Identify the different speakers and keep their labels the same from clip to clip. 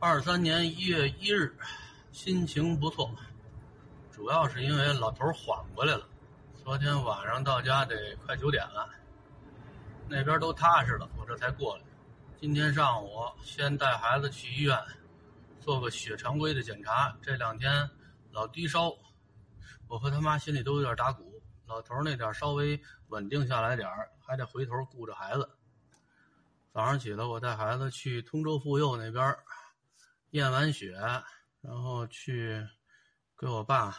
Speaker 1: 二三年一月一日，心情不错，主要是因为老头缓过来了。昨天晚上到家得快九点了，那边都踏实了，我这才过来。今天上午先带孩子去医院做个血常规的检查。这两天老低烧，我和他妈心里都有点打鼓。老头那点稍微稳定下来点还得回头顾着孩子。早上起来，我带孩子去通州妇幼那边验完血，然后去给我爸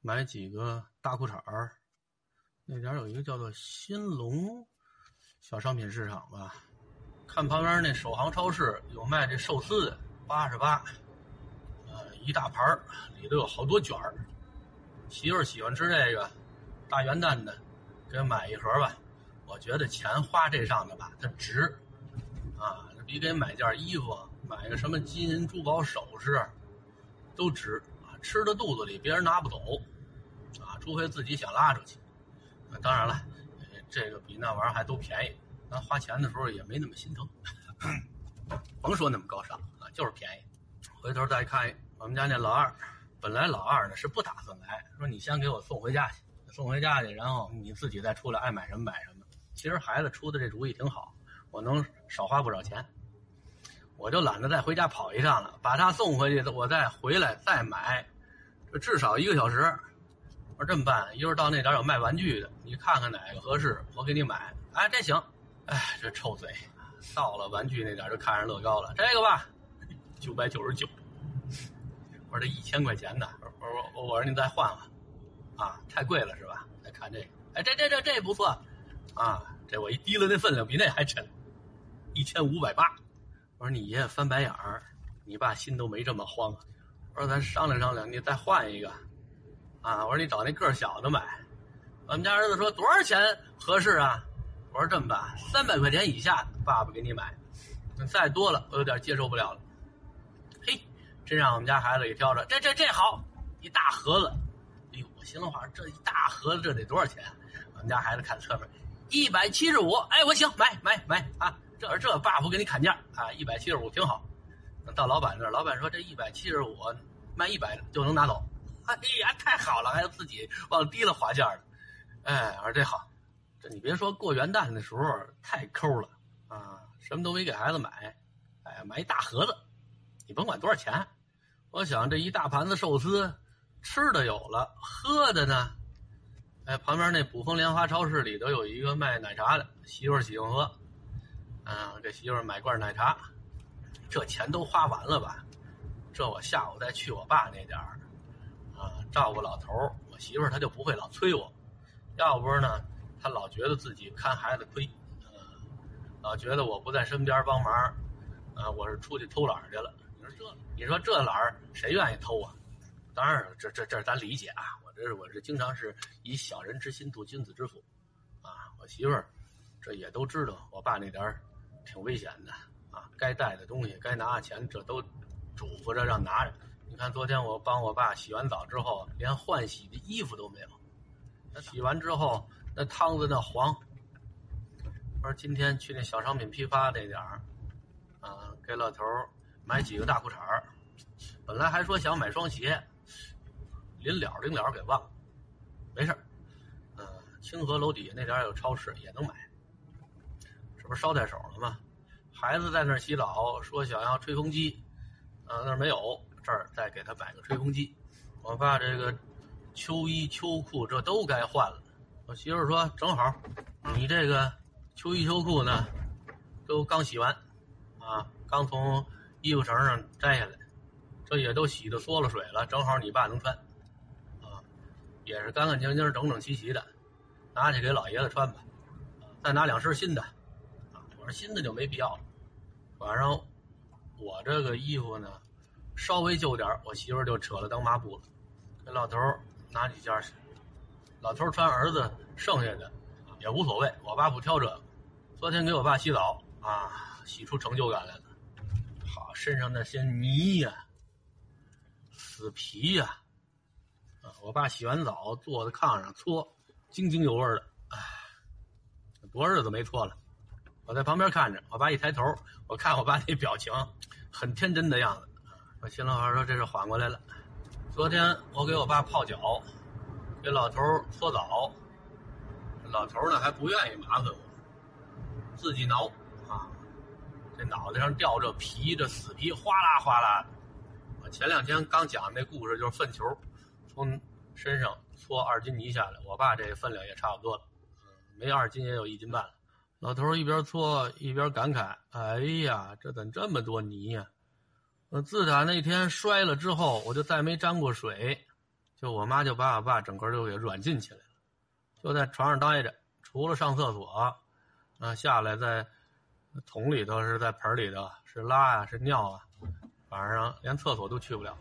Speaker 1: 买几个大裤衩儿。那点有一个叫做新龙小商品市场吧，看旁边那首航超市有卖这寿司的，八十八，呃，一大盘儿，里头有好多卷儿。媳妇儿喜欢吃这个，大元旦的，给买一盒吧。我觉得钱花这上面吧，它值。啊，比给买件衣服、买个什么金银珠宝首饰都值啊！吃到肚子里，别人拿不走啊，除非自己想拉出去。当然了，这个比那玩意儿还都便宜，咱花钱的时候也没那么心疼。甭说那么高尚啊，就是便宜。回头再看我们家那老二，本来老二呢是不打算来，说你先给我送回家去，送回家去，然后你自己再出来，爱买什么买什么。其实孩子出的这主意挺好。我能少花不少钱，我就懒得再回家跑一趟了，把他送回去，我再回来再买，这至少一个小时。我说这么办，一会儿到那点有卖玩具的，你看看哪个合适，我给你买。哎，这行。哎，这臭嘴，到了玩具那点就看上乐高了，这个吧，九百九十九。我说这一千块钱呢，我说我说你再换换，啊，太贵了是吧？再看这个，哎，这这这这不错，啊，这我一提了那分量比那还沉。一千五百八，我说你爷爷翻白眼儿，你爸心都没这么慌。我说咱商量商量，你再换一个，啊，我说你找那个小的买。我们家儿子说多少钱合适啊？我说这么办，三百块钱以下，爸爸给你买。再多了，我有点接受不了了。嘿，真让我们家孩子给挑着，这这这好，一大盒子。哎呦，我心里话，这一大盒子这得多少钱？我们家孩子看侧面，一百七十五。哎，我行，买买买啊！这这爸不给你砍价啊，一百七十五挺好。到老板那儿，老板说这一百七十五卖一百就能拿走。哎呀，太好了，还有自己往低了划价的。哎，我说这好，这你别说过元旦的时候太抠了啊，什么都没给孩子买，哎，买一大盒子，你甭管多少钱。我想这一大盘子寿司，吃的有了，喝的呢？哎，旁边那卜蜂莲花超市里头有一个卖奶茶的，媳妇喜欢喝。啊，给媳妇买罐奶茶，这钱都花完了吧？这我下午再去我爸那点儿，啊，照顾老头儿。我媳妇她就不会老催我，要不是呢，她老觉得自己看孩子亏，啊，老觉得我不在身边帮忙，啊，我是出去偷懒去了。你说这，你说这懒儿谁愿意偷啊？当然，这这这咱理解啊。我这我这经常是以小人之心度君子之腹，啊，我媳妇儿这也都知道我爸那点儿。挺危险的啊！该带的东西、该拿的钱，这都嘱咐着让拿着。你看，昨天我帮我爸洗完澡之后，连换洗的衣服都没有。那洗完之后，那汤子那黄。我说今天去那小商品批发那点儿，啊，给老头买几个大裤衩儿。本来还说想买双鞋，临了临了给忘了。没事儿嗯，清河楼底下那点儿有超市，也能买。这不捎带手了吗？孩子在那儿洗澡，说想要吹风机，呃，那儿没有，这儿再给他买个吹风机。我爸这个秋衣秋裤这都该换了。我媳妇说正好，你这个秋衣秋裤呢，都刚洗完，啊，刚从衣服绳上摘下来，这也都洗的缩了水了，正好你爸能穿，啊，也是干干净净、整整齐齐的，拿去给老爷子穿吧。再拿两身新的。新的就没必要了。晚上我这个衣服呢，稍微旧点我媳妇就扯了当抹布了。给老头拿几件去。老头穿儿子剩下的也无所谓，我爸不挑这个。昨天给我爸洗澡啊，洗出成就感来了。好，身上那些泥呀、死皮呀，啊，我爸洗完澡坐在炕上搓，津津有味的。哎，多日子没搓了。我在旁边看着，我爸一抬头，我看我爸那表情，很天真的样子。我心里话说这是缓过来了。昨天我给我爸泡脚，给老头搓澡，老头呢还不愿意麻烦我，自己挠啊，这脑袋上掉这皮，这死皮哗啦哗啦的。我前两天刚讲那故事，就是粪球从身上搓二斤泥下来，我爸这分量也差不多了，没二斤也有一斤半了。老头一边搓一边感慨：“哎呀，这怎这么多泥呀！”自打那天摔了之后，我就再没沾过水，就我妈就把我爸整个就给软禁起来了，就在床上待着，除了上厕所，啊下来在桶里头是在盆里头是拉呀是尿啊，晚上连厕所都去不了，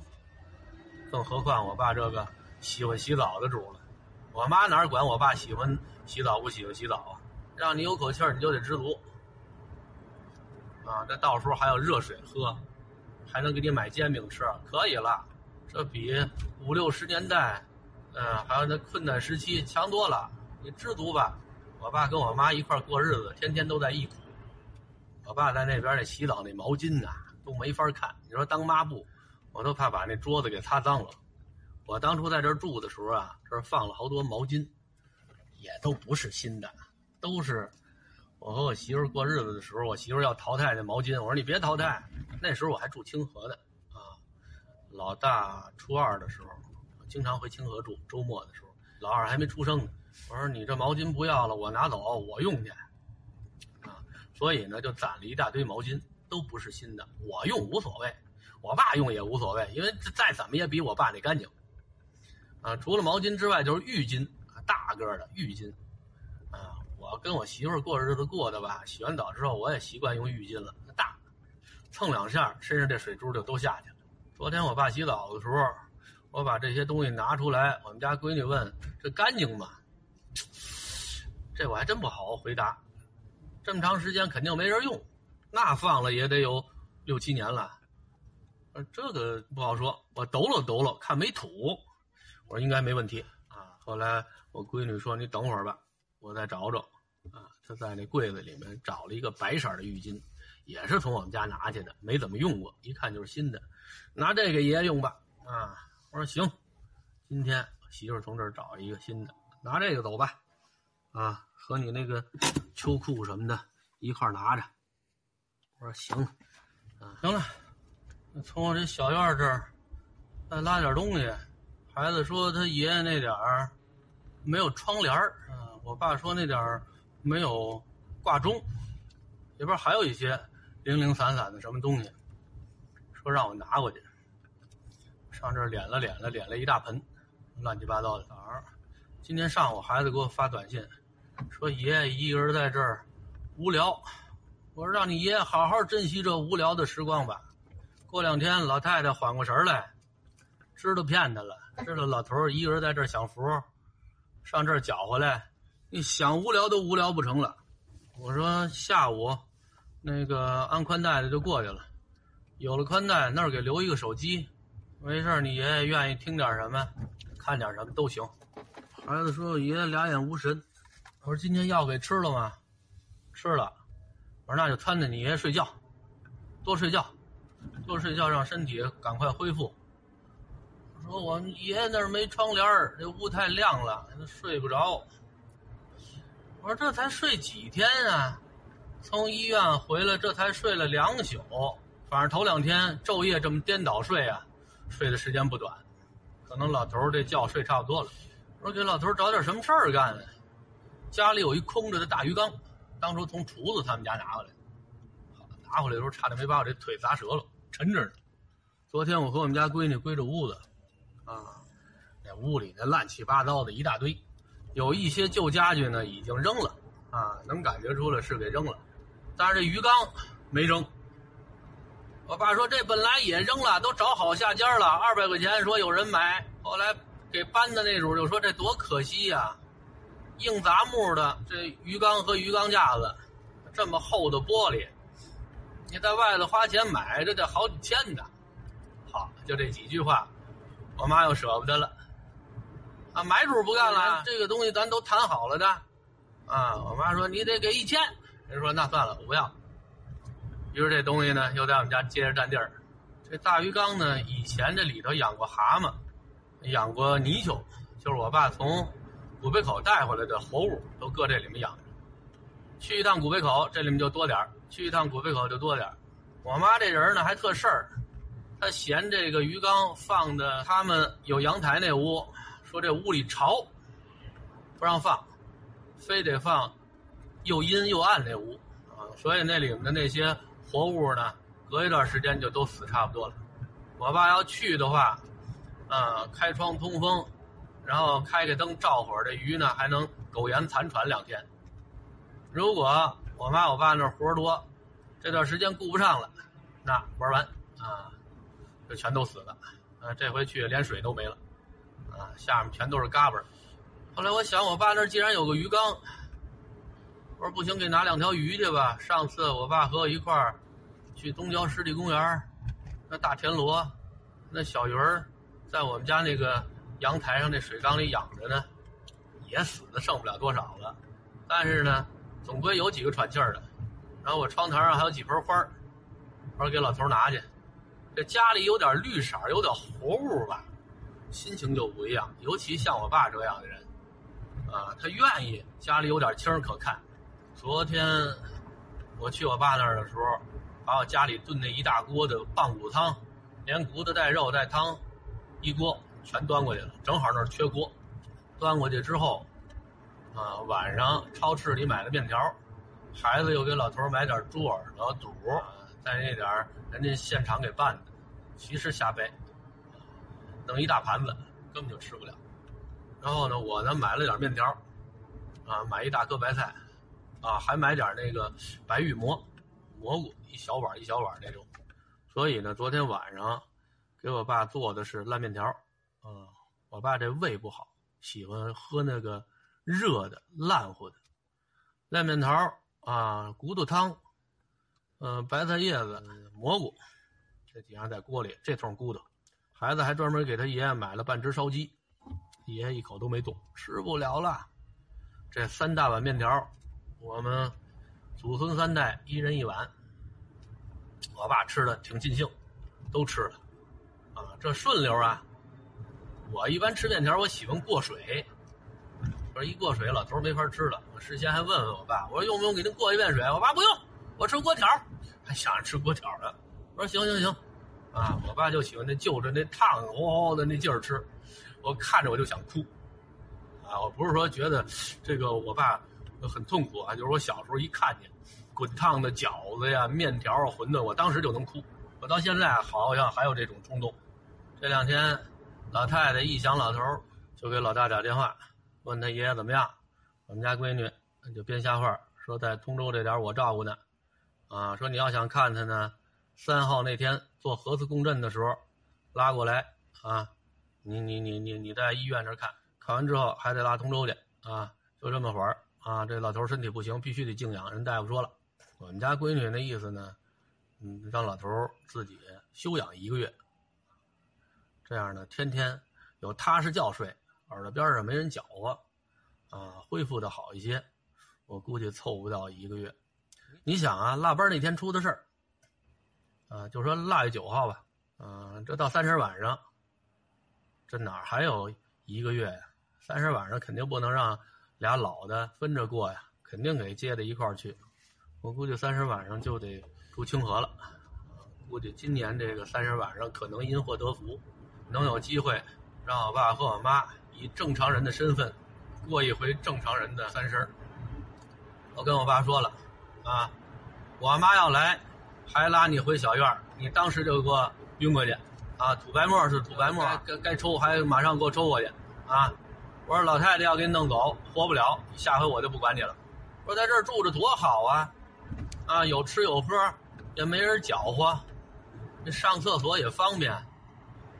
Speaker 1: 更何况我爸这个喜欢洗澡的主了，我妈哪管我爸喜欢洗澡不喜欢洗澡啊？让你有口气儿你就得知足，啊这到时候还有热水喝。还能给你买煎饼吃，可以了，这比五六十年代，嗯，还有那困难时期强多了。你知足吧。我爸跟我妈一块过日子，天天都在忆苦。我爸在那边那洗澡那毛巾呐，都没法看。你说当抹布，我都怕把那桌子给擦脏了。我当初在这儿住的时候啊，这儿放了好多毛巾，也都不是新的，都是。我和我媳妇过日子的时候，我媳妇要淘汰那毛巾，我说你别淘汰。那时候我还住清河的，啊，老大初二的时候，经常回清河住。周末的时候，老二还没出生呢。我说你这毛巾不要了，我拿走，我用去。啊，所以呢，就攒了一大堆毛巾，都不是新的。我用无所谓，我爸用也无所谓，因为再怎么也比我爸那干净。啊，除了毛巾之外，就是浴巾，大个的浴巾。我跟我媳妇过日子过的吧，洗完澡之后，我也习惯用浴巾了。大蹭两下，身上这水珠就都下去了。昨天我爸洗澡的时候，我把这些东西拿出来，我们家闺女问：“这干净吗？”这我还真不好回答。这么长时间肯定没人用，那放了也得有六七年了。这个不好说。我抖了抖了，看没土，我说应该没问题啊。后来我闺女说：“你等会儿吧，我再找找。”啊，他在那柜子里面找了一个白色的浴巾。也是从我们家拿去的，没怎么用过，一看就是新的，拿这个爷爷用吧。啊，我说行，今天媳妇从这儿找一个新的，拿这个走吧。啊，和你那个秋裤什么的一块拿着。我说行，啊，行了，从我这小院这儿再拉点东西。孩子说他爷爷那点儿没有窗帘儿，啊，我爸说那点儿没有挂钟，里边还有一些。零零散散的什么东西，说让我拿过去。上这儿敛了敛了敛了一大盆，乱七八糟的。早上，今天上午孩子给我发短信，说爷爷一个人在这儿无聊。我说让你爷爷好好珍惜这无聊的时光吧。过两天老太太缓过神来，知道骗他了，知道老头一个人在这儿享福，上这儿搅和来，你想无聊都无聊不成了。我说下午。那个安宽带的就过去了，有了宽带那儿给留一个手机，没事你爷爷愿意听点什么，看点什么都行。孩子说爷爷俩眼无神，我说今天药给吃了吗？吃了。我说那就搀着你爷爷睡觉，多睡觉，多睡觉让身体赶快恢复。说我爷爷那儿没窗帘这屋太亮了，睡不着。我说这才睡几天啊？从医院回来，这才睡了两宿。反正头两天昼夜这么颠倒睡啊，睡的时间不短。可能老头这觉睡差不多了。我说给老头找点什么事儿干。家里有一空着的大鱼缸，当初从厨子他们家拿回来。拿回来的时候差点没把我这腿砸折了，沉着呢。昨天我和我们家闺女归着屋子，啊，那屋里那乱七八糟的一大堆，有一些旧家具呢已经扔了，啊，能感觉出来是给扔了。但是这鱼缸没扔，我爸说这本来也扔了，都找好下家了，二百块钱说有人买，后来给搬的那主就说这多可惜呀，硬杂木的这鱼缸和鱼缸架子，这么厚的玻璃，你在外头花钱买这得好几千呢。好，就这几句话，我妈又舍不得了，啊，买主不干了，这个东西咱都谈好了的，啊，我妈说你得给一千。人说：“那算了，我不要。”于是这东西呢，又在我们家接着占地儿。这大鱼缸呢，以前这里头养过蛤蟆，养过泥鳅，就是我爸从古北口带回来的活物，都搁这里面养着。去一趟古北口，这里面就多点儿；去一趟古北口就多点儿。我妈这人呢，还特事儿，她嫌这个鱼缸放的他们有阳台那屋，说这屋里潮，不让放，非得放又阴又暗那屋啊，所以那里面的那些活物呢。隔一段时间就都死差不多了。我爸要去的话，啊，开窗通风，然后开个灯照会儿，这鱼呢还能苟延残喘两天。如果我妈我爸那活多，这段时间顾不上了，那玩完啊，就全都死了。啊，这回去连水都没了，啊，下面全都是嘎巴。后来我想，我爸那儿既然有个鱼缸，我说不行，给拿两条鱼去吧。上次我爸和我一块儿。去东郊湿地公园那大田螺，那小鱼儿，在我们家那个阳台上那水缸里养着呢，也死的剩不了多少了。但是呢，总归有几个喘气儿的。然后我窗台上还有几盆花我说给老头拿去。这家里有点绿色有点活物吧，心情就不一样。尤其像我爸这样的人，啊，他愿意家里有点青可看。昨天我去我爸那儿的时候。把我家里炖那一大锅的棒骨汤，连骨头带肉带汤，一锅全端过去了。正好那儿缺锅，端过去之后，啊，晚上超市里买了面条，孩子又给老头儿买点猪耳朵肚，再那点儿人家现场给拌的，其实瞎掰，弄一大盘子根本就吃不了。然后呢，我呢买了点面条，啊，买一大颗白菜，啊，还买点那个白玉馍。蘑菇一小碗一小碗那种，所以呢，昨天晚上给我爸做的是烂面条。嗯，我爸这胃不好，喜欢喝那个热的烂乎的烂面条啊，骨头汤，嗯，白菜叶子、蘑菇，这几样在锅里，这通骨头。孩子还专门给他爷爷买了半只烧鸡，爷爷一口都没动，吃不了了。这三大碗面条，我们。祖孙三代一人一碗，我爸吃的挺尽兴，都吃了，啊，这顺溜啊！我一般吃面条，我喜欢过水，我说一过水，老头没法吃了。我事先还问问我爸，我说用不用给您过一遍水？我爸不用，我吃锅条，还想着吃锅条呢。我说行行行，啊，我爸就喜欢那就着那烫哦的那劲儿吃，我看着我就想哭，啊，我不是说觉得这个我爸。很痛苦啊！就是我小时候一看见滚烫的饺子呀、面条啊、馄饨，我当时就能哭。我到现在好像还有这种冲动。这两天，老太太一想老头，就给老大打电话，问他爷爷怎么样。我们家闺女就编瞎话，说在通州这点我照顾呢。啊，说你要想看他呢，三号那天做核磁共振的时候拉过来啊。你你你你你在医院这看看完之后还得拉通州去啊，就这么会儿。啊，这老头身体不行，必须得静养。人大夫说了，我们家闺女那意思呢，嗯，让老头自己休养一个月，这样呢，天天有踏实觉睡，耳朵边上没人搅和，啊，恢复的好一些。我估计凑不到一个月。你想啊，腊八那天出的事儿，啊，就说腊月九号吧，嗯，这到三十晚上，这哪还有一个月呀？三十晚上肯定不能让。俩老的分着过呀，肯定给接到一块儿去。我估计三十晚上就得出清河了。估计今年这个三十晚上可能因祸得福，能有机会让我爸和我妈以正常人的身份过一回正常人的三十。我跟我爸说了，啊，我妈要来，还拉你回小院儿你当时就给我晕过去，啊，吐白沫是吐白沫，该该抽还马上给我抽过去，啊。我说老太太要给你弄走，活不了，下回我就不管你了。我说在这儿住着多好啊，啊，有吃有喝，也没人搅和，这上厕所也方便，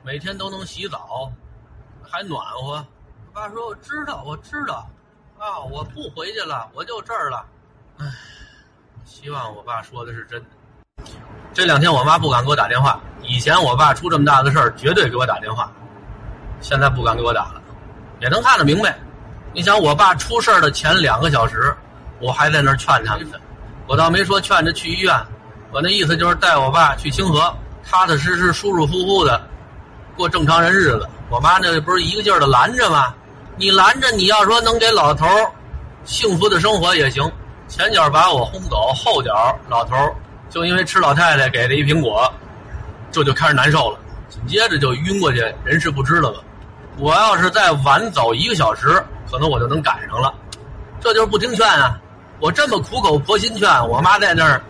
Speaker 1: 每天都能洗澡，还暖和。我爸说：“我知道，我知道，啊，我不回去了，我就这儿了。”唉，希望我爸说的是真的。这两天我妈不敢给我打电话，以前我爸出这么大的事儿绝对给我打电话，现在不敢给我打了。也能看得明白，你想我爸出事儿的前两个小时，我还在那儿劝他呢，我倒没说劝着去医院，我我那意思就是带我爸去清河，踏踏实实、舒舒服服的过正常人日子。我妈那不是一个劲儿的拦着吗？你拦着，你要说能给老头儿幸福的生活也行。前脚把我轰走，后脚老头儿就因为吃老太太给的一苹果，这就开始难受了，紧接着就晕过去，人事不知了吧。我要是再晚走一个小时，可能我就能赶上了。这就是不听劝啊！我这么苦口婆心劝我妈，在那儿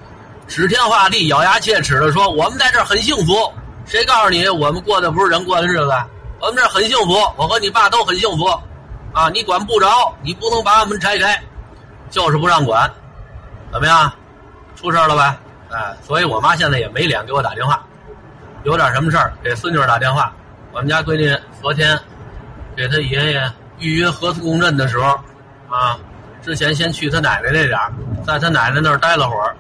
Speaker 1: 指天画地、咬牙切齿的说：“我们在这儿很幸福。”谁告诉你我们过的不是人过的日子？我们这儿很幸福，我和你爸都很幸福。啊，你管不着，你不能把我们拆开，就是不让管，怎么样？出事了吧？哎，所以我妈现在也没脸给我打电话，有点什么事儿给孙女打电话。我们家闺女昨天。给她爷爷预约核磁共振的时候，啊，之前先去她奶奶那点在她奶奶那儿待了会儿。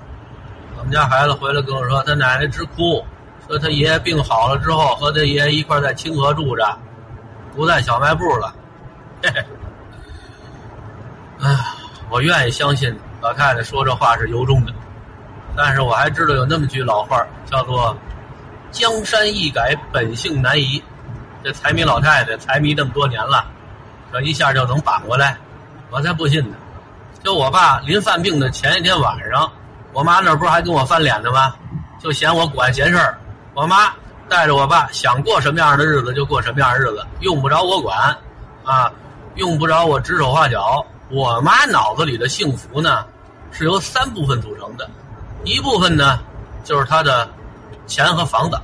Speaker 1: 我们家孩子回来跟我说，他奶奶直哭，说他爷爷病好了之后，和他爷爷一块在清河住着，不在小卖部了。嘿嘿，哎，我愿意相信老太太说这话是由衷的，但是我还知道有那么句老话叫做“江山易改，本性难移”。这财迷老太太财迷这么多年了，这一下就能扳过来，我才不信呢。就我爸临犯病的前一天晚上，我妈那不是还跟我翻脸呢吗？就嫌我管闲事儿。我妈带着我爸想过什么样的日子就过什么样的日子，用不着我管，啊，用不着我指手画脚。我妈脑子里的幸福呢，是由三部分组成的，一部分呢就是他的钱和房子。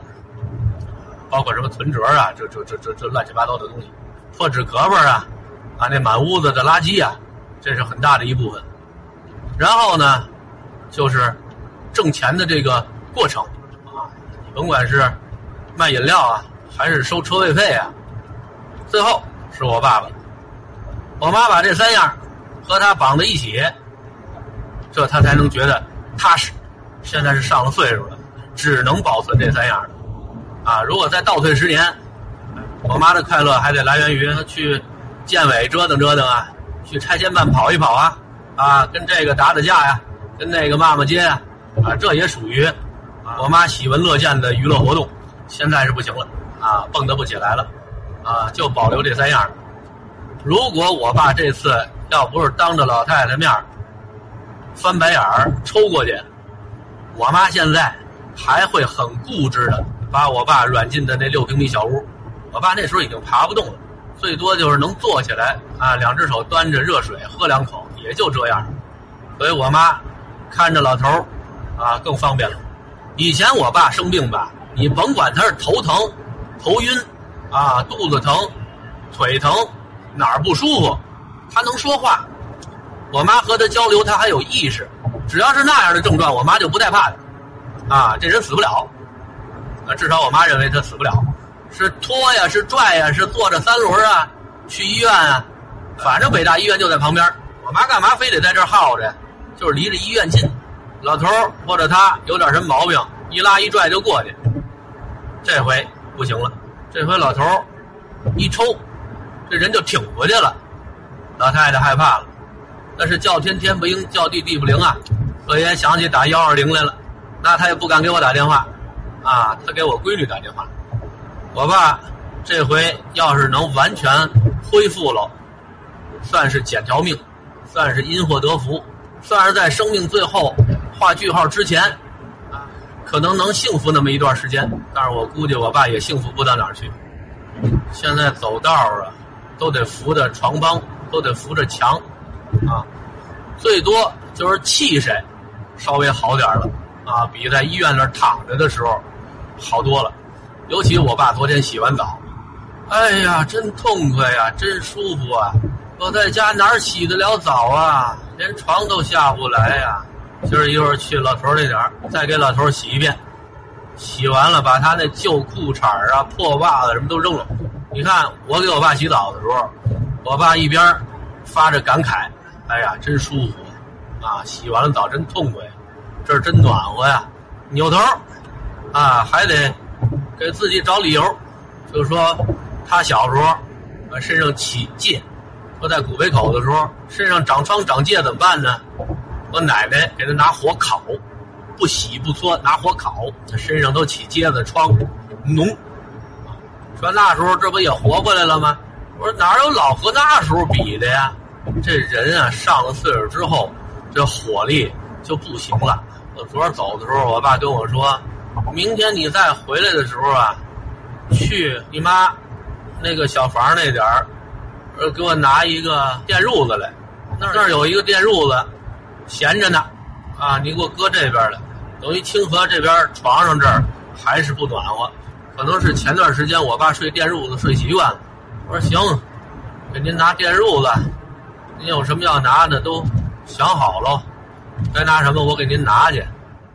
Speaker 1: 包括什么存折啊，这这这这这乱七八糟的东西，破纸壳儿啊，啊那满屋子的垃圾啊，这是很大的一部分。然后呢，就是挣钱的这个过程啊，甭管是卖饮料啊，还是收车位费啊，最后是我爸爸。我妈把这三样和他绑在一起，这他才能觉得踏实。现在是上了岁数了，只能保存这三样。啊！如果再倒退十年，我妈的快乐还得来源于去建委折腾折腾啊，去拆迁办跑一跑啊，啊，跟这个打打架呀，跟那个骂骂街啊，啊，这也属于我妈喜闻乐见的娱乐活动。现在是不行了，啊，蹦跶不起来了，啊，就保留这三样。如果我爸这次要不是当着老太太面翻白眼儿抽过去，我妈现在还会很固执的。把我爸软禁在那六平米小屋，我爸那时候已经爬不动了，最多就是能坐起来啊，两只手端着热水喝两口，也就这样。所以我妈看着老头儿啊更方便了。以前我爸生病吧，你甭管他是头疼、头晕啊、肚子疼、腿疼哪儿不舒服，他能说话。我妈和他交流，他还有意识。只要是那样的症状，我妈就不带怕的。啊，这人死不了。啊，至少我妈认为他死不了，是拖呀，是拽呀，是坐着三轮啊，去医院啊，反正北大医院就在旁边。我妈干嘛非得在这耗着？就是离着医院近。老头或者他有点什么毛病，一拉一拽就过去。这回不行了，这回老头一抽，这人就挺过去了。老太太害怕了，那是叫天天不应，叫地地不灵啊。可也想起打幺二零来了，那他也不敢给我打电话。啊，他给我闺女打电话，我爸这回要是能完全恢复了，算是捡条命，算是因祸得福，算是在生命最后画句号之前，啊，可能能幸福那么一段时间。但是我估计我爸也幸福不到哪儿去。现在走道啊，都得扶着床帮，都得扶着墙，啊，最多就是气势稍微好点了，啊，比在医院那躺着的时候。好多了，尤其我爸昨天洗完澡，哎呀，真痛快呀，真舒服啊！我在家哪洗得了澡啊？连床都下不来呀！今儿一会儿去老头那点儿，再给老头洗一遍。洗完了，把他那旧裤衩啊、破袜子什么都扔了。你看，我给我爸洗澡的时候，我爸一边发着感慨：“哎呀，真舒服啊！洗完了澡真痛快，这儿真暖和呀！”扭头。啊，还得给自己找理由，就说他小时候啊身上起疥，说在古北口的时候身上长疮长疥怎么办呢？我奶奶给他拿火烤，不洗不搓，拿火烤，他身上都起疖子疮，脓。说那时候这不也活过来了吗？我说哪有老和那时候比的呀？这人啊，上了岁数之后，这火力就不行了。我昨儿走的时候，我爸跟我说，明天你再回来的时候啊，去你妈那个小房那点儿，呃，给我拿一个电褥子来。那儿有一个电褥子，闲着呢，啊，你给我搁这边来。等于清河这边床上这儿还是不暖和，可能是前段时间我爸睡电褥子睡习惯了。我说行，给您拿电褥子。您有什么要拿的都想好喽，该拿什么我给您拿去。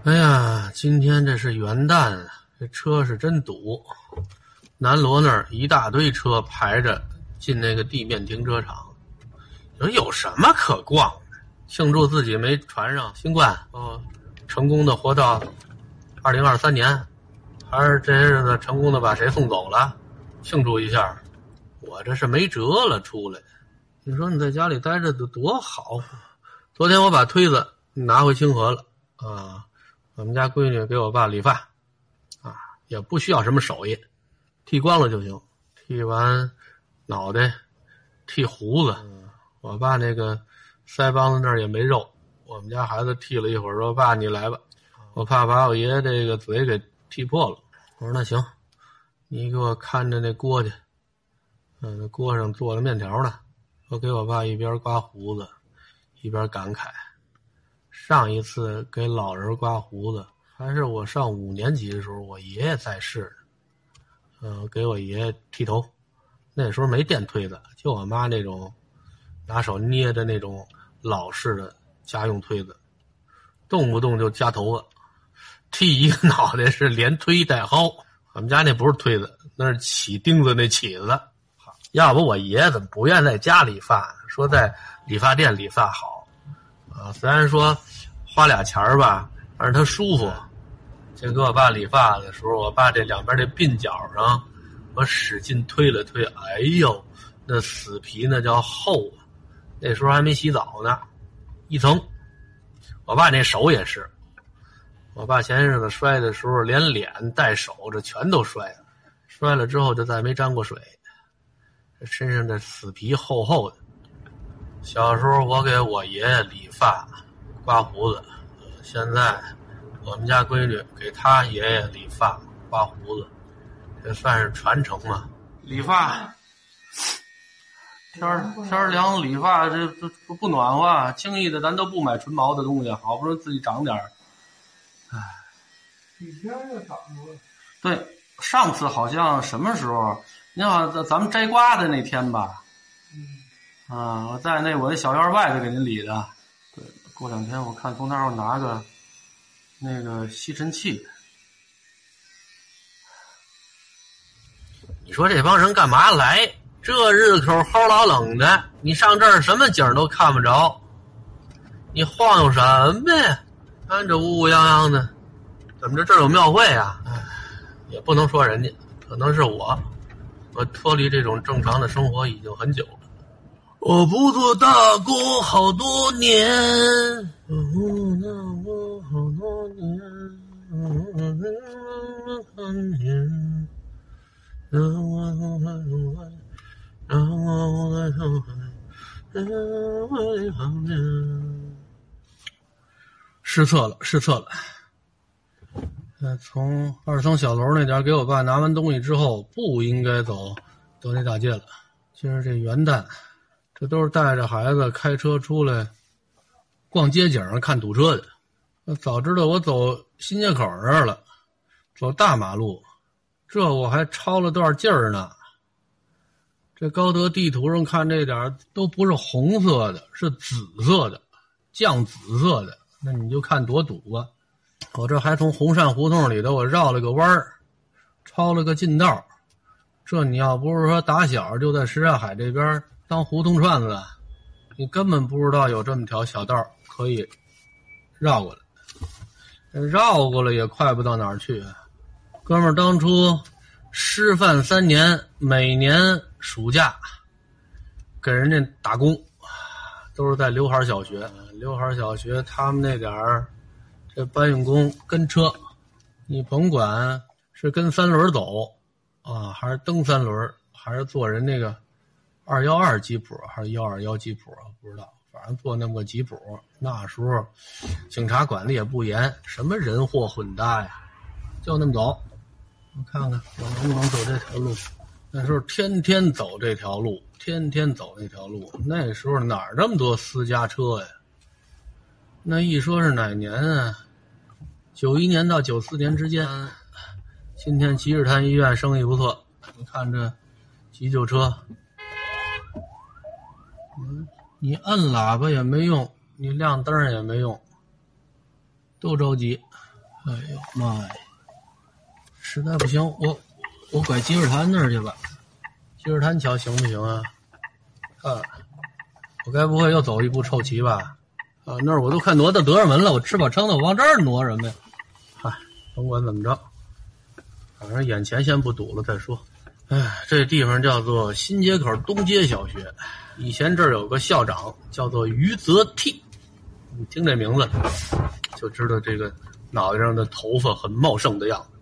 Speaker 1: 哎呀，今天这是元旦，这车是真堵。南锣那儿一大堆车排着进那个地面停车场。你说有什么可逛的？庆祝自己没传上新冠，哦，成功的活到二零二三年，还是这些日子成功的把谁送走了？庆祝一下。我这是没辙了，出来。你说你在家里待着多多好。昨天我把推子拿回清河了啊，我们家闺女给我爸理发，啊，也不需要什么手艺，剃光了就行。剃完脑袋，剃胡子。我爸那个腮帮子那儿也没肉，我们家孩子剃了一会儿，说：“爸，你来吧，我怕把我爷爷这个嘴给剃破了。”我说：“那行，你给我看着那锅去。”嗯，那锅上做了面条呢。我给我爸一边刮胡子，一边感慨：上一次给老人刮胡子，还是我上五年级的时候，我爷爷在世。嗯，给我爷爷剃头，那时候没电推子，就我妈那种拿手捏的那种老式的家用推子，动不动就夹头发，剃一个脑袋是连推带薅。我们家那不是推子，那是起钉子那起子。要不我爷爷怎么不愿在家理发？说在理发店理发好，啊，虽然说花俩钱儿吧，反正他舒服。就给我爸理发的时候，我爸这两边这鬓角上，我使劲推了推，哎呦，那死皮那叫厚啊！那时候还没洗澡呢，一层。我爸那手也是，我爸前些日子摔的时候，连脸带手这全都摔了，摔了之后就再没沾过水。这身上的死皮厚厚的。小时候我给我爷爷理发、刮胡子，现在我们家闺女给她爷爷理发、刮胡子，这算是传承嘛？理发，天儿天儿凉，理发这这不不暖和，轻易的咱都不买纯毛的东西，好不容易自己长点儿。唉，
Speaker 2: 几天就长了。
Speaker 1: 对，上次好像什么时候？你好，咱咱们摘瓜的那天吧，
Speaker 2: 嗯，
Speaker 1: 啊，我在那我那小院外头给您理的。对，过两天我看从那儿拿个那个吸尘器。你说这帮人干嘛来？这日头齁老冷的，你上这儿什么景都看不着，你晃悠什么呀？看这乌乌泱泱的，怎么着这儿有庙会啊？唉，也不能说人家，可能是我。我脱离这种正常的生活已经很久了。我不做大工好多年，好多年，嗯，年，让我让我让我让我失策了，失策了。呃，从二层小楼那点给我爸拿完东西之后，不应该走德内大街了。今儿这元旦，这都是带着孩子开车出来逛街景看堵车的。早知道我走新街口这儿了，走大马路，这我还超了段劲儿呢。这高德地图上看这点都不是红色的，是紫色的，酱紫色的，那你就看多堵吧。我这还从红山胡同里头我绕了个弯儿，抄了个近道。这你要不是说打小就在什刹海这边当胡同串子，你根本不知道有这么条小道可以绕过来。绕过来也快不到哪儿去。哥们儿当初师范三年，每年暑假给人家打工，都是在刘海小学。刘海小学他们那点儿。这搬运工跟车，你甭管是跟三轮走啊，还是蹬三轮，还是坐人那个二幺二吉普，还是幺二幺吉普，不知道，反正坐那么个吉普。那时候警察管的也不严，什么人货混搭呀，就那么走。我看看我能不能走这条路。那时候天天走这条路，天天走那条路。那时候哪儿这么多私家车呀？那一说是哪年啊？九一年到九四年之间。今天积水潭医院生意不错，你看这急救车，嗯，你摁喇叭也没用，你亮灯也没用，都着急。哎呦妈呀！实在不行，我我拐积水潭那儿去吧。积水潭桥行不行啊？啊，我该不会又走一步臭棋吧？啊，那儿我都快挪到德胜门了，我吃饱撑的，我往这儿挪什么呀？甭管怎么着。反正眼前先不堵了再说。哎，这地方叫做新街口东街小学，以前这儿有个校长叫做于泽替，你听这名字就知道这个脑袋上的头发很茂盛的样子。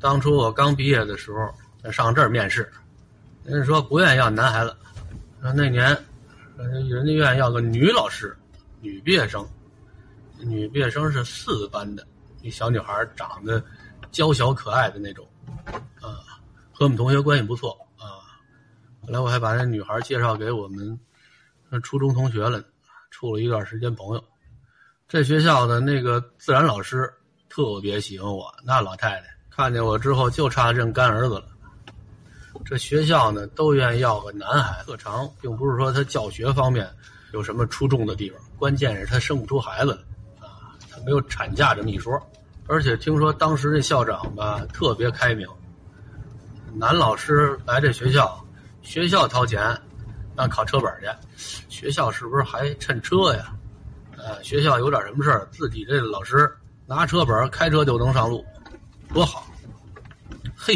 Speaker 1: 当初我刚毕业的时候，上这儿面试，人家说不愿意要男孩子，说那年人家愿意要个女老师，女毕业生，女毕业生是四班的，一小女孩长得。娇小可爱的那种，啊，和我们同学关系不错啊。后来我还把那女孩介绍给我们初中同学了，处了一段时间朋友。这学校的那个自然老师特别喜欢我，那老太太看见我之后就差认干儿子了。这学校呢都愿意要个男孩，特长并不是说他教学方面有什么出众的地方，关键是他生不出孩子来，没有产假这么一说。而且听说当时这校长吧特别开明，男老师来这学校，学校掏钱让考车本去，学校是不是还趁车呀？呃，学校有点什么事儿，自己这老师拿车本开车就能上路，多好！嘿，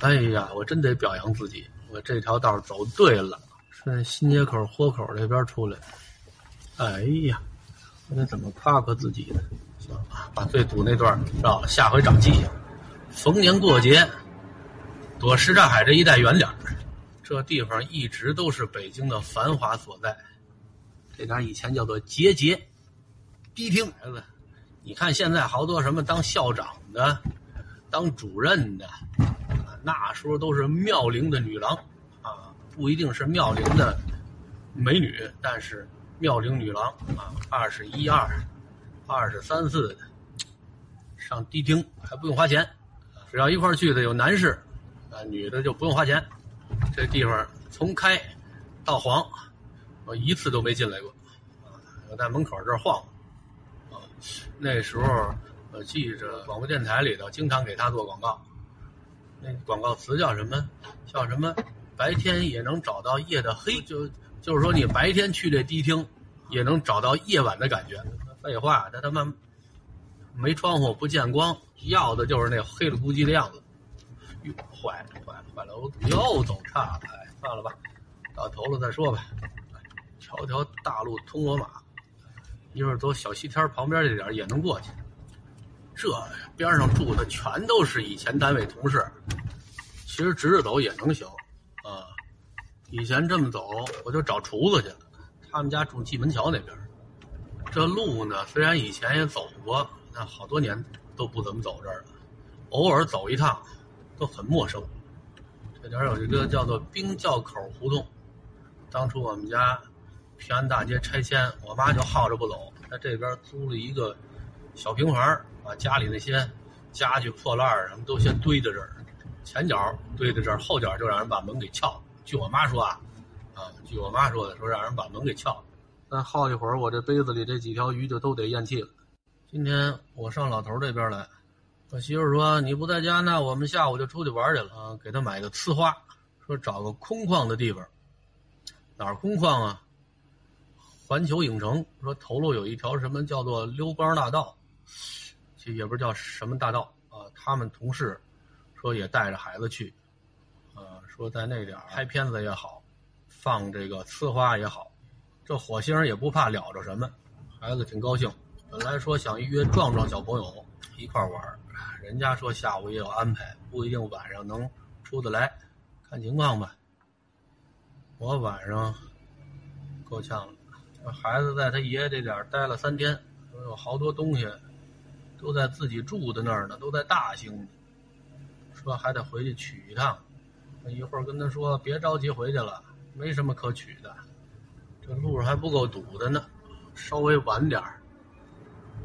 Speaker 1: 哎呀，我真得表扬自己，我这条道走对了，顺新街口豁口这边出来。哎呀，那怎么夸夸自己呢？把最堵那段绕了，下回长记性。逢年过节，躲什刹海这一带远点这地方一直都是北京的繁华所在。这点以前叫做节节迪厅。孩子，你看现在好多什么当校长的、当主任的，那时候都是妙龄的女郎啊，不一定是妙龄的美女，但是妙龄女郎啊，二十一二。二十三四的上迪厅还不用花钱，只要一块去的有男士，啊，女的就不用花钱。这地方从开到黄，我一次都没进来过，啊，我在门口这儿晃，啊，那时候我记着广播电台里头经常给他做广告，那广告词叫什么？叫什么？白天也能找到夜的黑，就就是说你白天去这迪厅，也能找到夜晚的感觉。废话，他他妈没窗户不见光，要的就是那黑了咕叽的样子。哟，坏了坏了坏了，我又走岔了，哎，算了吧，到头了再说吧。条条大路通罗马，一会儿走小西天旁边这点也能过去。这边上住的全都是以前单位同事，其实直着走也能行。以前这么走，我就找厨子去了，他们家住蓟门桥那边。这路呢，虽然以前也走过，那好多年都不怎么走这儿了。偶尔走一趟，都很陌生。这点有一个叫做冰窖口胡同。当初我们家平安大街拆迁，我妈就耗着不走，在这边租了一个小平房，把家里那些家具破烂什么都先堆在这儿，前脚堆在这儿，后脚就让人把门给撬了。据我妈说啊，啊，据我妈说的，说让人把门给撬了。再耗一会儿，我这杯子里这几条鱼就都得咽气了。今天我上老头这边来，我媳妇说你不在家，那我们下午就出去玩去了啊。给他买个呲花，说找个空旷的地方。哪儿空旷啊？环球影城说头路有一条什么叫做溜光大道，其实也不知道什么大道啊。他们同事说也带着孩子去，说在那点拍片子也好，放这个呲花也好。这火星也不怕了着什么，孩子挺高兴。本来说想约壮壮小朋友一块玩儿，人家说下午也有安排，不一定晚上能出得来，看情况吧。我晚上够呛了，孩子在他爷爷这点儿待了三天，有好多东西都在自己住的那儿呢，都在大兴，说还得回去取一趟。一会儿跟他说别着急回去了，没什么可取的，这路上还不够堵的呢，稍微晚点儿。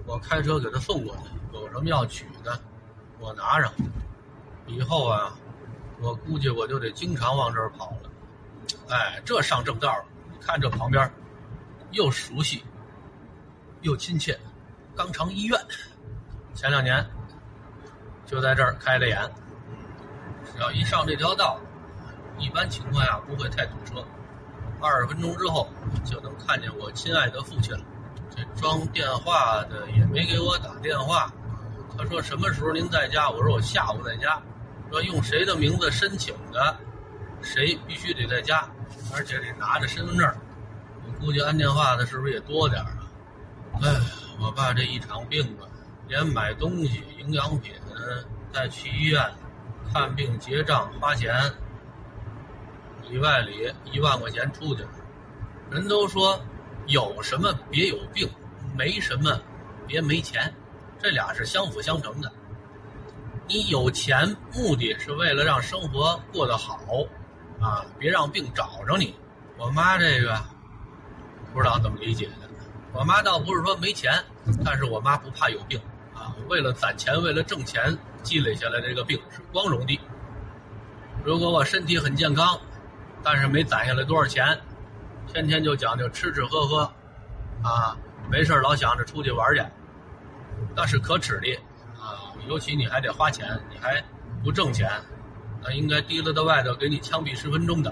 Speaker 1: 我开车给他送过去，有什么要取的，我拿上。以后啊，我估计我就得经常往这儿跑了。哎，这上正道了。你看这旁边，又熟悉，又亲切。肛肠医院，前两年就在这儿开的眼。只要一上这条道，一般情况下不会太堵车。二十分钟之后就能看见我亲爱的父亲了。这装电话的也没给我打电话，他说什么时候您在家？我说我下午在家。说用谁的名字申请的，谁必须得在家，而且得拿着身份证。我估计安电话的是不是也多点啊？哎，我爸这一场病啊，连买东西、营养品，再去医院看病结账花钱，里外里一万块钱出去了。人都说。有什么别有病，没什么别没钱，这俩是相辅相成的。你有钱，目的是为了让生活过得好，啊，别让病找着你。我妈这个不知道怎么理解的。我妈倒不是说没钱，但是我妈不怕有病。为了攒钱，为了挣钱积累下来这个病是光荣的。如果我身体很健康，但是没攒下来多少钱。天天就讲究吃吃喝喝，啊，没事老想着出去玩去，那是可耻的啊！尤其你还得花钱，你还不挣钱，那应该提溜到外头给你枪毙十分钟的。